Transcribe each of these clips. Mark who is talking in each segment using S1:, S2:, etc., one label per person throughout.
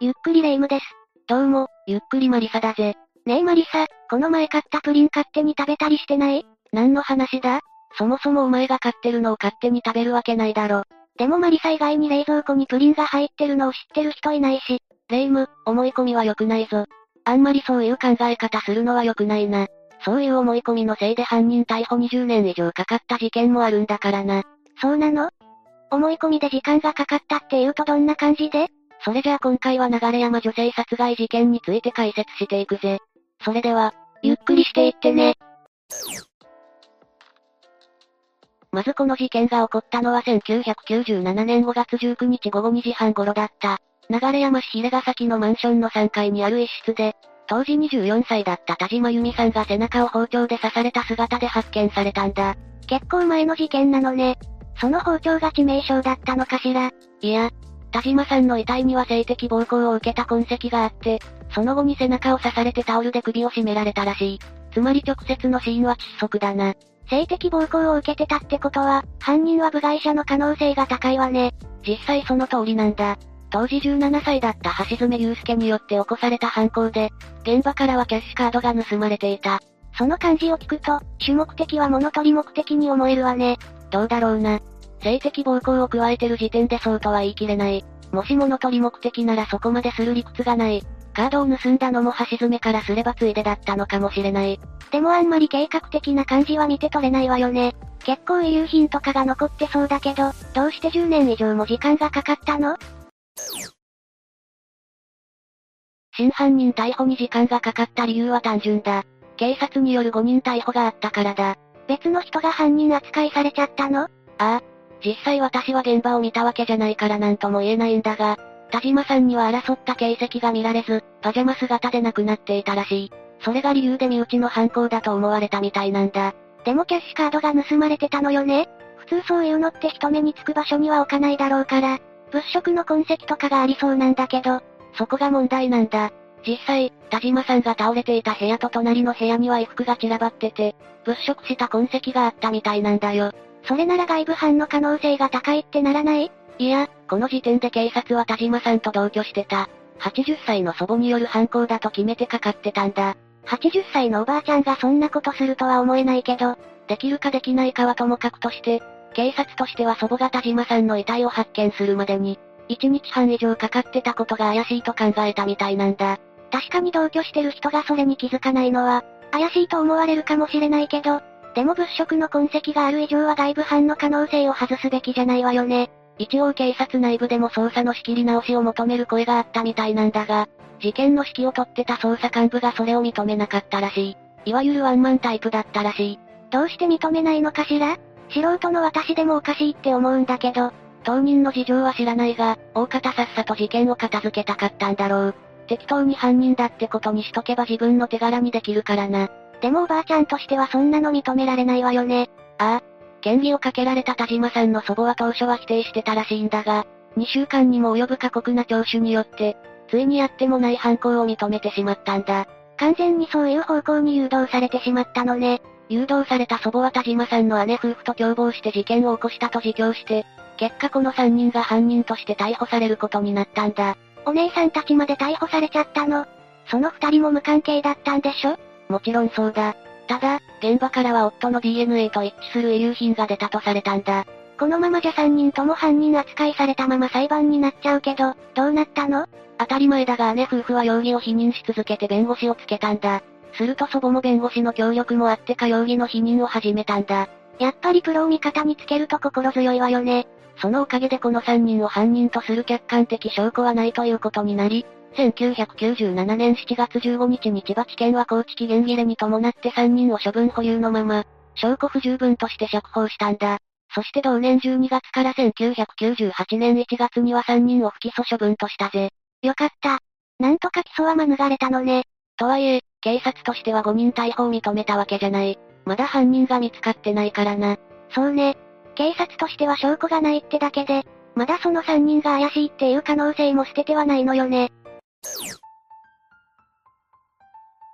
S1: ゆっくりレ夢ムです。
S2: どうも、ゆっくりマリサだぜ。
S1: ねえマリサ、この前買ったプリン勝手に食べたりしてない？
S2: 何の話だ？そもそもお前が買ってるのを勝手に食べるわけないだろ。
S1: でもマリサ以外に冷蔵庫にプリンが入ってるのを知ってる人いないし。
S2: レ夢ム、思い込みは良くないぞ。あんまりそういう考え方するのは良くないな。そういう思い込みのせいで犯人逮捕20年以上かかった事件もあるんだからな。
S1: そうなの？思い込みで時間がかかったって言うとどんな感じで？
S2: それじゃあ今回は流山女性殺害事件について解説していくぜ。それでは、
S1: ゆっくりしていってね。
S2: まずこの事件が起こったのは1997年5月19日午後2時半頃だった。流山市平ヶ崎のマンションの3階にある一室で、当時24歳だった田島由美さんが背中を包丁で刺された姿で発見されたんだ。
S1: 結構前の事件なのね。その包丁が致命傷だったのかしら。
S2: いや、田島さんの遺体には性的暴行を受けた痕跡があって、その後に背中を刺されてタオルで首を絞められたらしい。つまり直接の死因は窒息だな。
S1: 性的暴行を受けてたってことは、犯人は部外者の可能性が高いわね。
S2: 実際その通りなんだ。当時17歳だった橋爪祐介によって起こされた犯行で、現場からはキャッシュカードが盗まれていた。
S1: その漢字を聞くと、主目的は物取り目的に思えるわね。
S2: どうだろうな。性的暴行を加えてる時点でそうとは言い切れない。もし物取り目的ならそこまでする理屈がない。カードを盗んだのも橋爪からすればついでだったのかもしれない。
S1: でもあんまり計画的な感じは見て取れないわよね。結構遺留品とかが残ってそうだけど、どうして10年以上も時間がかかったの？
S2: 真犯人逮捕に時間がかかった理由は単純だ。警察による5人逮捕があったからだ。
S1: 別の人が犯人扱いされちゃったの？あ
S2: あ、実際私は現場を見たわけじゃないからなんとも言えないんだが、田島さんには争った形跡が見られず、パジャマ姿で亡くなっていたらしい。それが理由で身内の犯行だと思われたみたいなんだ。
S1: でもキャッシュカードが盗まれてたのよね普通そういうのって人目につく場所には置かないだろうから、物色の痕跡とかがありそうなんだけど、
S2: そこが問題なんだ。実際、田島さんが倒れていた部屋と隣の部屋には衣服が散らばってて、物色した痕跡があったみたいなんだよ。
S1: それなら外部犯の可能性が高いってならない？
S2: いや、この時点で警察は田島さんと同居してた。80歳の祖母による犯行だと決めてかかってたんだ。
S1: 80歳のおばあちゃんがそんなことするとは思えないけど、
S2: できるかできないかはともかくとして、警察としては祖母が田島さんの遺体を発見するまでに、1日半以上かかってたことが怪しいと考えたみたいなんだ。
S1: 確かに同居してる人がそれに気づかないのは、怪しいと思われるかもしれないけど、でも物色の痕跡がある以上は外部犯の可能性を外すべきじゃないわよね。
S2: 一応警察内部でも捜査の仕切り直しを求める声があったみたいなんだが、事件の指揮を取ってた捜査幹部がそれを認めなかったらしい。いわゆるワンマンタイプだったらしい。
S1: どうして認めないのかしら？素人の私でもおかしいって思うんだけど、
S2: 当人の事情は知らないが、大方さっさと事件を片付けたかったんだろう。適当に犯人だってことにしとけば自分の手柄にできるからな。
S1: でもおばあちゃんとしてはそんなの認められないわよね。
S2: ああ。嫌疑をかけられた田島さんの祖母は当初は否定してたらしいんだが、2週間にも及ぶ過酷な聴取によって、ついにやってもない犯行を認めてしまったんだ。
S1: 完全にそういう方向に誘導されてしまったのね。
S2: 誘導された祖母は田島さんの姉夫婦と共謀して事件を起こしたと自供して、結果この3人が犯人として逮捕されることになったんだ。
S1: お姉さんたちまで逮捕されちゃったの？その2人も無関係だったんでしょ？
S2: もちろんそうだ。ただ、現場からは夫の DNA と一致する遺留品が出たとされたんだ。
S1: このままじゃ3人とも犯人扱いされたまま裁判になっちゃうけど、どうなったの？
S2: 当たり前だが姉夫婦は容疑を否認し続けて弁護士をつけたんだ。すると祖母も弁護士の協力もあってか容疑の否認を始めたんだ。
S1: やっぱりプロを味方につけると心強いわよね。
S2: そのおかげでこの3人を犯人とする客観的証拠はないということになり、1997年7月15日に千葉地検は高知期限切れに伴って3人を処分保留のまま、証拠不十分として釈放したんだ。そして同年12月から1998年1月には3人を不起訴処分としたぜ。
S1: よかった。なんとか起訴は免れたのね。
S2: とはいえ、警察としては5人逮捕を認めたわけじゃない。まだ犯人が見つかってないからな。
S1: そうね。警察としては証拠がないってだけで、まだその3人が怪しいっていう可能性も捨ててはないのよね。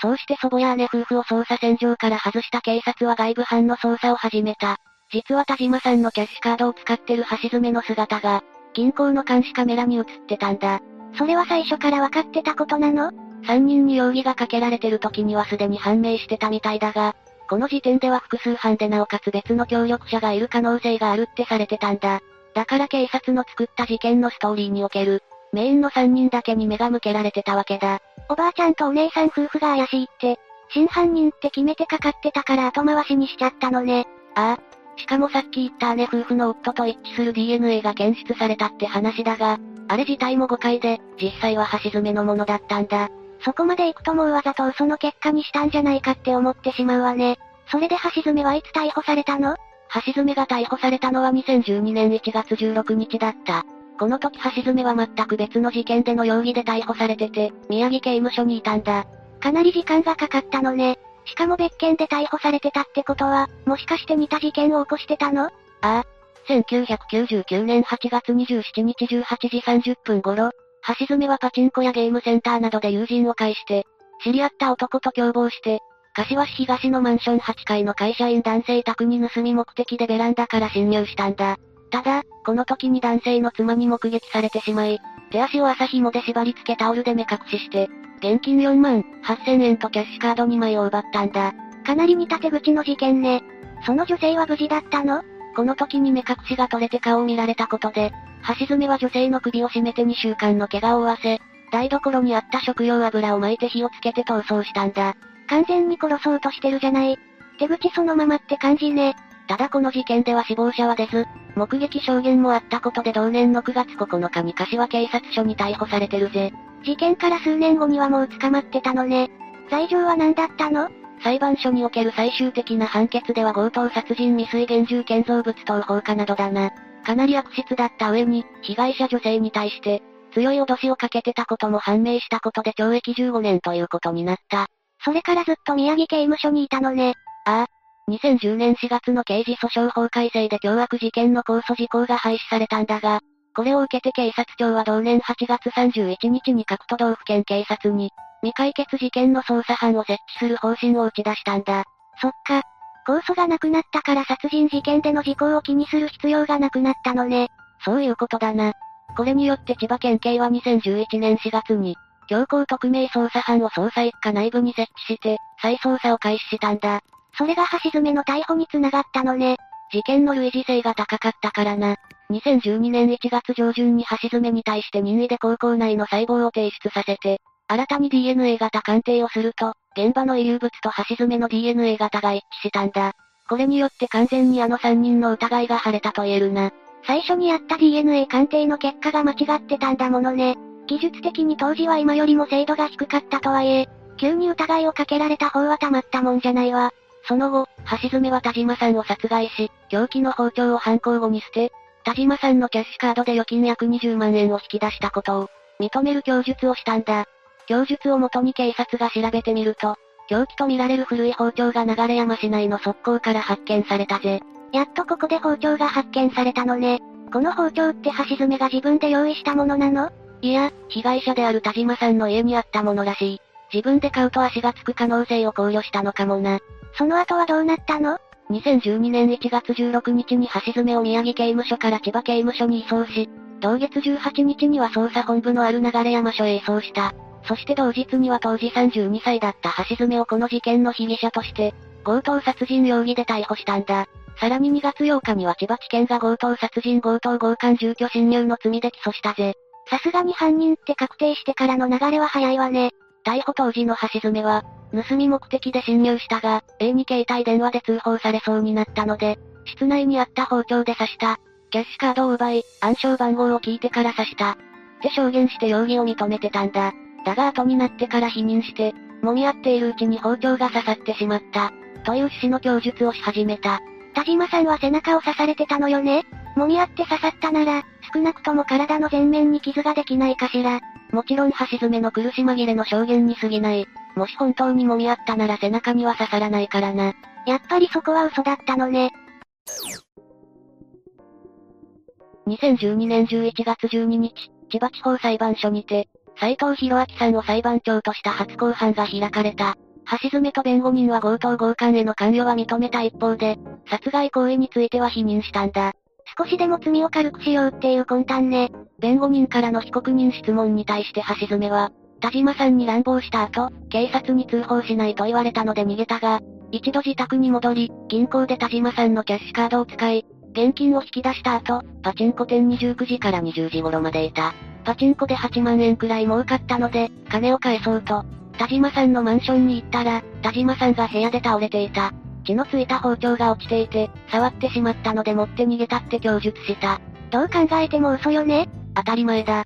S2: そうして祖母や姉夫婦を捜査線上から外した警察は外部犯の捜査を始めた。実は田島さんのキャッシュカードを使ってる橋爪の姿が、銀行の監視カメラに映ってたんだ。
S1: それは最初から分かってたことなの
S2: ？3人に容疑がかけられてる時にはすでに判明してたみたいだが、この時点では複数犯でなおかつ別の協力者がいる可能性があるってされてたんだ。だから警察の作った事件のストーリーにおける、メインの3人だけに目が向けられてたわけだ。
S1: おばあちゃんとお姉さん夫婦が怪しいって、真犯人って決めてかかってたから後回しにしちゃったのね。
S2: ああ。しかもさっき言った姉夫婦の夫と一致する DNA が検出されたって話だが、あれ自体も誤解で、実際は橋爪のものだったんだ。
S1: そこまで行くともうわざと嘘の結果にしたんじゃないかって思ってしまうわね。それで橋爪はいつ逮捕されたの？
S2: 橋爪が逮捕されたのは2012年1月16日だった。この時橋爪は全く別の事件での容疑で逮捕されてて、宮城刑務所にいたんだ。
S1: かなり時間がかかったのね。しかも別件で逮捕されてたってことは、もしかして似た事件を起こしてたの？あ
S2: あ。1999年8月27日18時30分頃、橋爪はパチンコやゲームセンターなどで友人を介して、知り合った男と共謀して、柏市東のマンション8階の会社員男性宅に盗み目的でベランダから侵入したんだ。ただ、この時に男性の妻に目撃されてしまい、手足を朝紐で縛り付けタオルで目隠しして、現金4万8000円とキャッシュカード2枚を奪ったんだ。
S1: かなり似た手口の事件ね。その女性は無事だったの？
S2: この時に目隠しが取れて顔を見られたことで、橋爪は女性の首を絞めて2週間の怪我を負わせ、台所にあった食用油を巻いて火をつけて逃走したんだ。
S1: 完全に殺そうとしてるじゃない。手口そのままって感じね。
S2: ただこの事件では死亡者は出ず、目撃証言もあったことで同年の9月9日に柏警察署に逮捕されてるぜ。
S1: 事件から数年後にはもう捕まってたのね。罪状は何だったの？
S2: 裁判所における最終的な判決では強盗殺人未遂現住建造物等放火などだな。かなり悪質だった上に、被害者女性に対して、強い脅しをかけてたことも判明したことで懲役15年ということになった。
S1: それからずっと宮城刑務所にいたのね。
S2: ああ。2010年4月の刑事訴訟法改正で凶悪事件の控訴事項が廃止されたんだが、これを受けて警察庁は同年8月31日に各都道府県警察に、未解決事件の捜査班を設置する方針を打ち出したんだ。
S1: そっか。控訴がなくなったから殺人事件での事項を気にする必要がなくなったのね。
S2: そういうことだな。これによって千葉県警は2011年4月に、強行特命捜査班を捜査一課内部に設置して、再捜査を開始したんだ。
S1: それが橋爪の逮捕につながったのね。
S2: 事件の類似性が高かったからな。2012年1月上旬に橋爪に対して任意で高校内の細胞を提出させて、新たに DNA 型鑑定をすると、現場の遺留物と橋爪の DNA 型が一致したんだ。これによって完全にあの3人の疑いが晴れたと言えるな。
S1: 最初にやった DNA 鑑定の結果が間違ってたんだものね。技術的に当時は今よりも精度が低かったとはいえ、急に疑いをかけられた方はたまったもんじゃないわ。
S2: その後、橋爪は田島さんを殺害し、凶器の包丁を犯行後に捨て、田島さんのキャッシュカードで預金約20万円を引き出したことを、認める供述をしたんだ。供述をもとに警察が調べてみると、凶器とみられる古い包丁が流山市内の側溝から発見されたぜ。
S1: やっとここで包丁が発見されたのね。この包丁って橋爪が自分で用意したものなの？
S2: いや、被害者である田島さんの家にあったものらしい。自分で買うと足がつく可能性を考慮したのかもな。
S1: その後はどうなったの
S2: ?2012 年1月16日に橋爪を宮城刑務所から千葉刑務所に移送し、同月18日には捜査本部のある流山署へ移送した。そして同日には当時32歳だった橋爪をこの事件の被疑者として、強盗殺人容疑で逮捕したんだ。さらに2月8日には千葉地検が強盗殺人強盗強姦住居侵入の罪で起訴したぜ。
S1: さすがに犯人って確定してからの流れは早いわね。
S2: 逮捕当時の橋爪は、盗み目的で侵入したが、A に携帯電話で通報されそうになったので、室内にあった包丁で刺した。キャッシュカードを奪い、暗証番号を聞いてから刺した。って証言して容疑を認めてたんだ。だが後になってから否認して、揉み合っているうちに包丁が刺さってしまった。という趣旨の供述をし始めた。
S1: 田島さんは背中を刺されてたのよね？揉み合って刺さったなら、少なくとも体の前面に傷ができないかしら。
S2: もちろん橋爪の苦し紛れの証言に過ぎない。もし本当に揉み合ったなら背中には刺さらないからな。
S1: やっぱりそこは嘘だったのね。
S2: 2012年11月12日、千葉地方裁判所にて、斉藤博明さんを裁判長とした初公判が開かれた。橋爪と弁護人は強盗強姦への関与は認めた一方で、殺害行為については否認したんだ。
S1: 少しでも罪を軽くしようっていう魂胆ね。
S2: 弁護人からの被告人質問に対して橋爪は、田島さんに乱暴した後、警察に通報しないと言われたので逃げたが、一度自宅に戻り、銀行で田島さんのキャッシュカードを使い、現金を引き出した後、パチンコ店に19時から20時頃までいた。パチンコで8万円くらい儲かったので、金を返そうと、田島さんのマンションに行ったら、田島さんが部屋で倒れていた。血のついた包丁が落ちていて、触ってしまったので持って逃げたって供述した。
S1: どう考えても嘘よね
S2: 当たり前だ。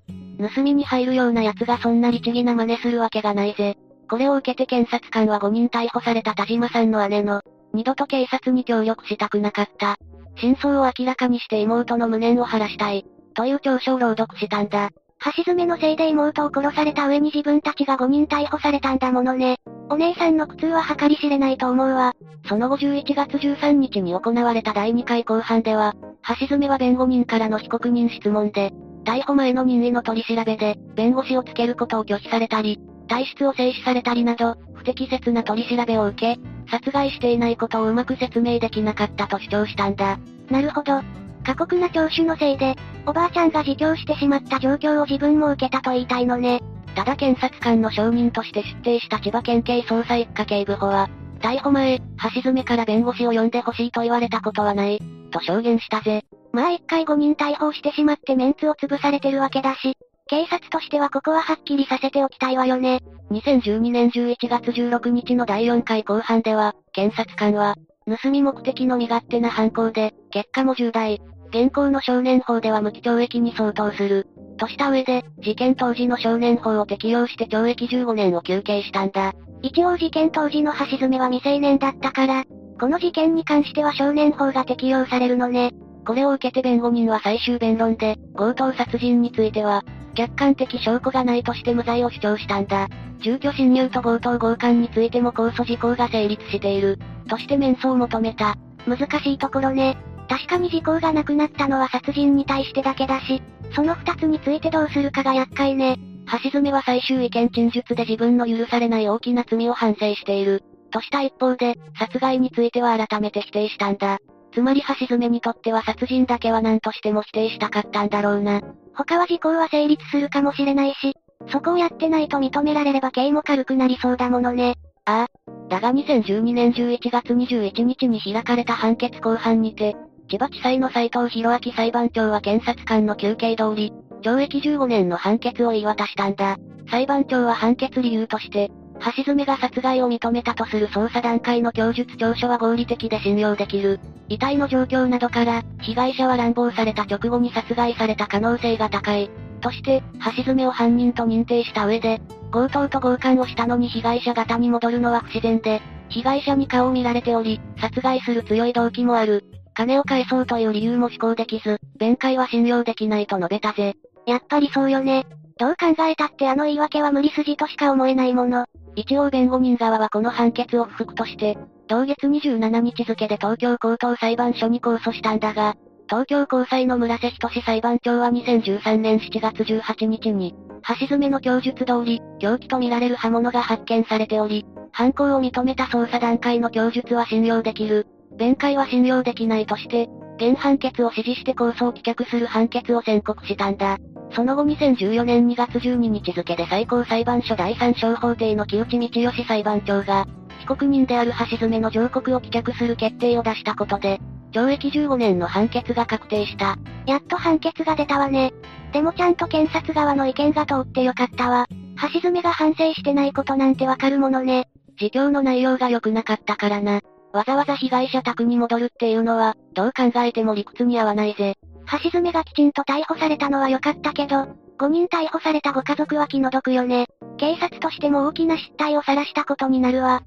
S2: 盗みに入るような奴がそんな律儀な真似するわけがないぜ。これを受けて検察官は5人逮捕された田島さんの姉の、二度と警察に協力したくなかった。真相を明らかにして妹の無念を晴らしたい。という調書を朗読したんだ。
S1: 橋爪のせいで妹を殺された上に自分たちが5人逮捕されたんだものね。お姉さんの苦痛は計り知れないと思うわ。
S2: その後11月13日に行われた第2回公判では、橋爪は弁護人からの被告人質問で、逮捕前の任意の取り調べで、弁護士をつけることを拒否されたり、体質を制止されたりなど、不適切な取り調べを受け、殺害していないことをうまく説明できなかったと主張したんだ。
S1: なるほど。過酷な聴取のせいで、おばあちゃんが自供してしまった状況を自分も受けたと言いたいのね。
S2: ただ検察官の証人として出廷した千葉県警捜査一課警部補は、逮捕前、橋爪から弁護士を呼んでほしいと言われたことはない、と証言したぜ。
S1: まあ一回5人逮捕してしまってメンツを潰されてるわけだし、警察としてはここははっきりさせておきたいわよね。
S2: 2012年11月16日の第4回公判では、検察官は、盗み目的の身勝手な犯行で、結果も重大。現行の少年法では無期懲役に相当する。とした上で、事件当時の少年法を適用して懲役15年を求刑したんだ。
S1: 一応事件当時の橋爪は未成年だったから、この事件に関しては少年法が適用されるのね。
S2: これを受けて弁護人は最終弁論で、強盗殺人については、客観的証拠がないとして無罪を主張したんだ。住居侵入と強盗強姦についても控訴事項が成立している。として免訴を求めた。
S1: 難しいところね。確かに時効がなくなったのは殺人に対してだけだし、その二つについてどうするかが厄介ね。
S2: 橋爪は最終意見陳述で自分の許されない大きな罪を反省している。とした一方で、殺害については改めて否定したんだ。つまり橋爪にとっては殺人だけは何としても否定したかったんだろうな。
S1: 他は時効は成立するかもしれないし、そこをやってないと認められれば刑も軽くなりそうだものね。
S2: ああ。だが2012年11月21日に開かれた判決公判にて、千葉地裁の斉藤博明裁判長は検察官の休憩通り、懲役15年の判決を言い渡したんだ。裁判長は判決理由として、橋爪が殺害を認めたとする捜査段階の供述調書は合理的で信用できる。遺体の状況などから、被害者は乱暴された直後に殺害された可能性が高い。として、橋爪を犯人と認定した上で、強盗と強姦をしたのに被害者型に戻るのは不自然で、被害者に顔を見られており、殺害する強い動機もある。金を返そうという理由も思考できず、弁解は信用できないと述べたぜ。
S1: やっぱりそうよね。どう考えたってあの言い訳は無理筋としか思えないもの。
S2: 一応弁護人側はこの判決を不服として、同月27日付で東京高等裁判所に控訴したんだが、東京高裁の村瀬仁裁判長は2013年7月18日に、橋爪の供述通り、凶器とみられる刃物が発見されており、犯行を認めた捜査段階の供述は信用できる。弁解は信用できないとして、原判決を支持して控訴を棄却する判決を宣告したんだ。その後2014年2月12日付で最高裁判所第三小法廷の木内道義裁判長が、被告人である橋爪の上告を棄却する決定を出したことで、懲役15年の判決が確定した。
S1: やっと判決が出たわね。でもちゃんと検察側の意見が通ってよかったわ。橋爪が反省してないことなんてわかるものね。
S2: 自供の内容が良くなかったからな。わざわざ被害者宅に戻るっていうのは、どう考えても理屈に合わないぜ。
S1: 橋爪がきちんと逮捕されたのは良かったけど、5人逮捕されたご家族は気の毒よね。警察としても大きな失態を晒したことになるわ。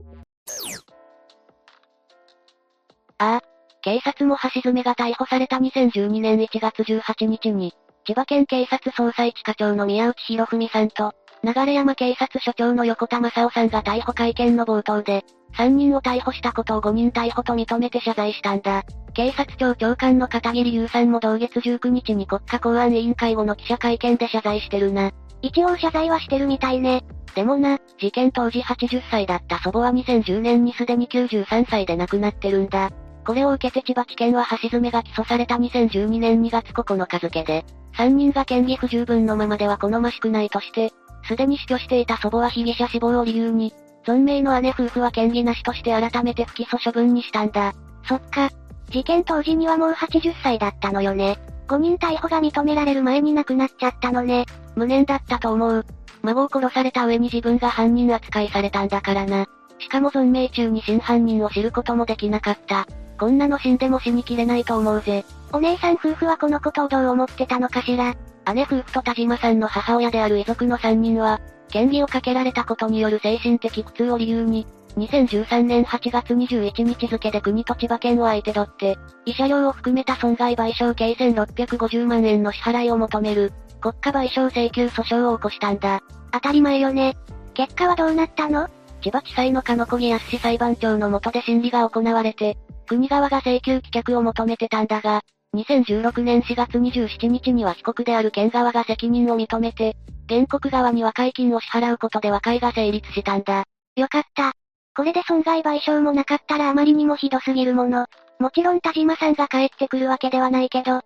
S2: ああ、警察も橋爪が逮捕された2012年1月18日に、千葉県警察捜査一課長の宮内博文さんと、流山警察署長の横田正夫さんが逮捕会見の冒頭で、3人を逮捕したことを5人逮捕と認めて謝罪したんだ。警察庁長官の片桐優さんも同月19日に国家公安委員会後の記者会見で謝罪してるな。
S1: 一応謝罪はしてるみたいね。
S2: でもな、事件当時80歳だった祖母は2010年にすでに93歳で亡くなってるんだ。これを受けて千葉地検は橋爪が起訴された2012年2月9日付で、3人が嫌疑不十分のままでは好ましくないとして、すでに死去していた祖母は被疑者死亡を理由に、存命の姉夫婦は嫌疑なしとして改めて不起訴処分にしたんだ。
S1: そっか。事件当時にはもう80歳だったのよね。5人逮捕が認められる前に亡くなっちゃったのね。
S2: 無念だったと思う。孫を殺された上に自分が犯人扱いされたんだからな。しかも存命中に真犯人を知ることもできなかった。こんなの死んでも死にきれないと思うぜ。
S1: お姉さん夫婦はこのことをどう思ってたのかしら
S2: 姉夫婦と田島さんの母親である遺族の3人は、嫌疑をかけられたことによる精神的苦痛を理由に、2013年8月21日付で国と千葉県を相手取って、慰謝料を含めた損害賠償計1650万円の支払いを求める、国家賠償請求訴訟を起こしたんだ。
S1: 当たり前よね。結果はどうなったの？
S2: 千葉地裁の鹿野小木康裁判長の下で審理が行われて、国側が請求棄却を求めてたんだが、2016年4月27日には被告である県側が責任を認めて、原告側に和解金を支払うことで和解が成立したんだ。
S1: よかった。これで損害賠償もなかったらあまりにもひどすぎるもの。もちろん田島さんが帰ってくるわけではないけど。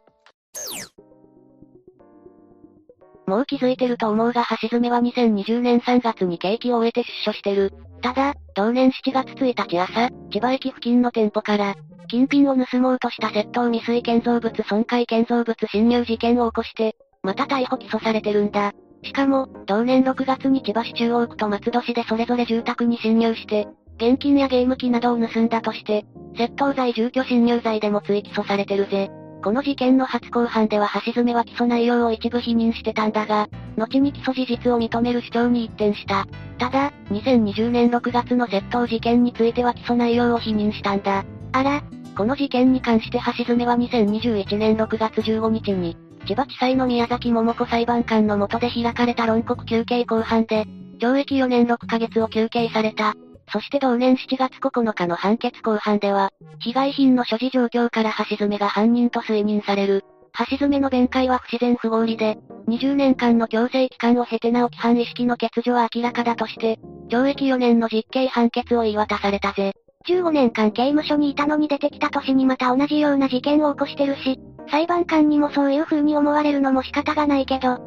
S2: もう気づいてると思うが橋爪は2020年3月に刑期を終えて出所してる。ただ、同年7月1日朝、千葉駅付近の店舗から、金品を盗もうとした窃盗未遂建造物損壊建造物侵入事件を起こして、また逮捕起訴されてるんだ。しかも、同年6月に千葉市中央区と松戸市でそれぞれ住宅に侵入して、現金やゲーム機などを盗んだとして、窃盗罪住居侵入罪でも追起訴されてるぜ。この事件の初公判では橋爪は起訴内容を一部否認してたんだが、後に起訴事実を認める主張に一転した。ただ、2020年6月の窃盗事件については起訴内容を否認したんだ。あら、この事件に関して橋爪は2021年6月15日に、千葉地裁の宮崎桃子裁判官の下で開かれた論告休刑公判で、懲役4年6ヶ月を求刑された。そして同年7月9日の判決公判では、被害品の所持状況から橋爪が犯人と推認される。橋爪の弁解は不自然不合理で、20年間の強制期間を経てなお規範意識の欠如は明らかだとして、懲役4年の実刑判決を言い渡されたぜ。
S1: 15年間刑務所にいたのに出てきた年にまた同じような事件を起こしてるし、裁判官にもそういう風に思われるのも仕方がないけど。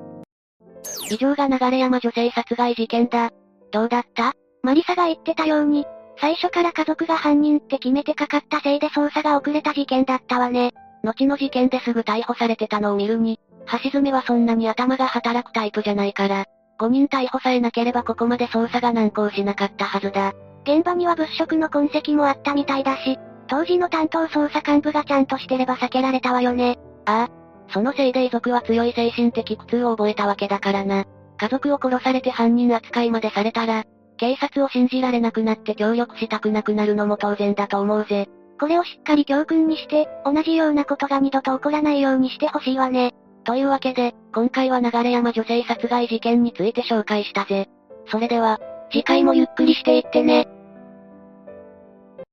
S2: 以上が流山女性殺害事件だ。どうだった？
S1: マリサが言ってたように、最初から家族が犯人って決めてかかったせいで捜査が遅れた事件だったわね。
S2: 後の事件ですぐ逮捕されてたのを見るに、橋爪はそんなに頭が働くタイプじゃないから、5人逮捕さえなければここまで捜査が難航しなかったはずだ。
S1: 現場には物色の痕跡もあったみたいだし、当時の担当捜査幹部がちゃんとしてれば避けられたわよね。
S2: ああ。そのせいで遺族は強い精神的苦痛を覚えたわけだからな。家族を殺されて犯人扱いまでされたら、警察を信じられなくなって協力したくなくなるのも当然だと思うぜ。
S1: これをしっかり教訓にして、同じようなことが二度と起こらないようにしてほしいわね。
S2: というわけで、今回は流山女性殺害事件について紹介したぜ。それでは、次回もゆっくりしていってね。